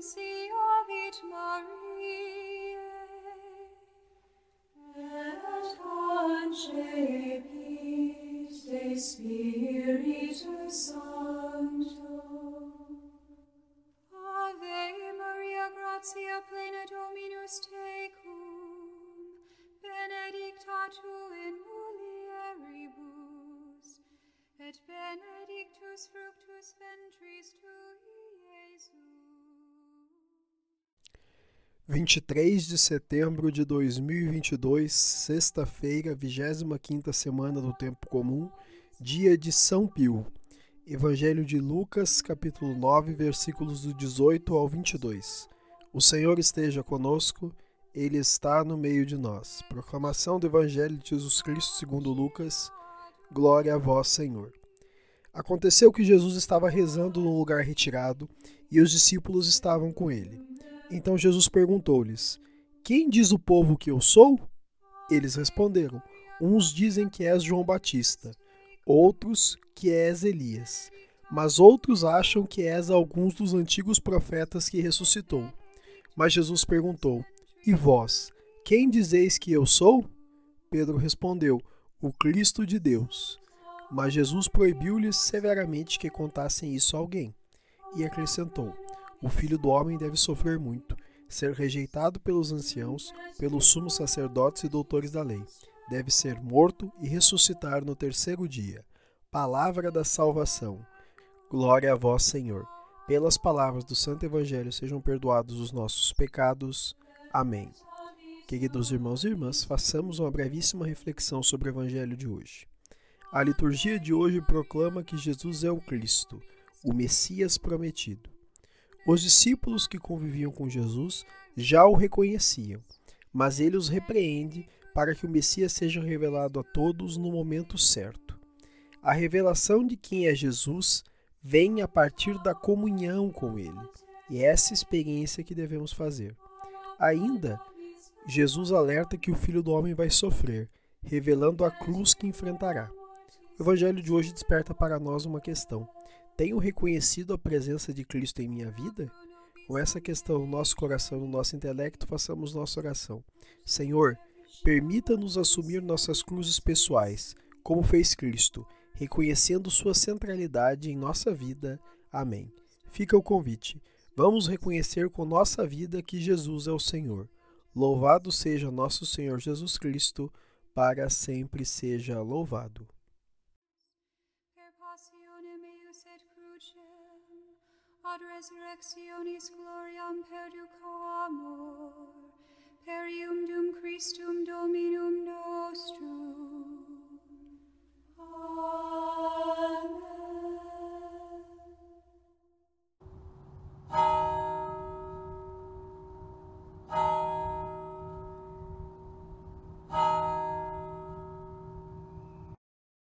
Nunciavit Mariae, et concepit de Spiritus Sancto. Ave Maria, gratia plena Dominus tecum, benedicta tu in mulieribus, et benedictus fructus ventris tui, Iesus. 23 de setembro de 2022, sexta-feira, 25ª semana do tempo comum, dia de São Pio. Evangelho de Lucas, capítulo 9, versículos do 18 ao 22. O Senhor esteja conosco, ele está no meio de nós. Proclamação do Evangelho de Jesus Cristo, segundo Lucas. Glória a vós, Senhor. Aconteceu que Jesus estava rezando num lugar retirado e os discípulos estavam com ele. Então Jesus perguntou-lhes: Quem diz o povo que eu sou? Eles responderam: Uns dizem que és João Batista, outros que és Elias, mas outros acham que és alguns dos antigos profetas que ressuscitou. Mas Jesus perguntou: E vós, quem dizeis que eu sou? Pedro respondeu: O Cristo de Deus. Mas Jesus proibiu-lhes severamente que contassem isso a alguém. E acrescentou: O filho do homem deve sofrer muito, ser rejeitado pelos anciãos, pelos sumos sacerdotes e doutores da lei. Deve ser morto e ressuscitar no terceiro dia. Palavra da salvação. Glória a vós, Senhor. Pelas palavras do Santo Evangelho sejam perdoados os nossos pecados. Amém. Queridos irmãos e irmãs, façamos uma brevíssima reflexão sobre o Evangelho de hoje. A liturgia de hoje proclama que Jesus é o Cristo, o Messias prometido. Os discípulos que conviviam com Jesus já o reconheciam, mas ele os repreende para que o Messias seja revelado a todos no momento certo. A revelação de quem é Jesus vem a partir da comunhão com ele, e é essa experiência que devemos fazer. Ainda, Jesus alerta que o Filho do Homem vai sofrer, revelando a cruz que enfrentará. O Evangelho de hoje desperta para nós uma questão: tenho reconhecido a presença de Cristo em minha vida? Com essa questão no nosso coração, no nosso intelecto, façamos nossa oração. Senhor, permita-nos assumir nossas cruzes pessoais, como fez Cristo, reconhecendo sua centralidade em nossa vida. Amém. Fica o convite. Vamos reconhecer com nossa vida que Jesus é o Senhor. Louvado seja nosso Senhor Jesus Cristo, para sempre seja louvado. Crucem, ad resurrectionis gloriam perducamur, per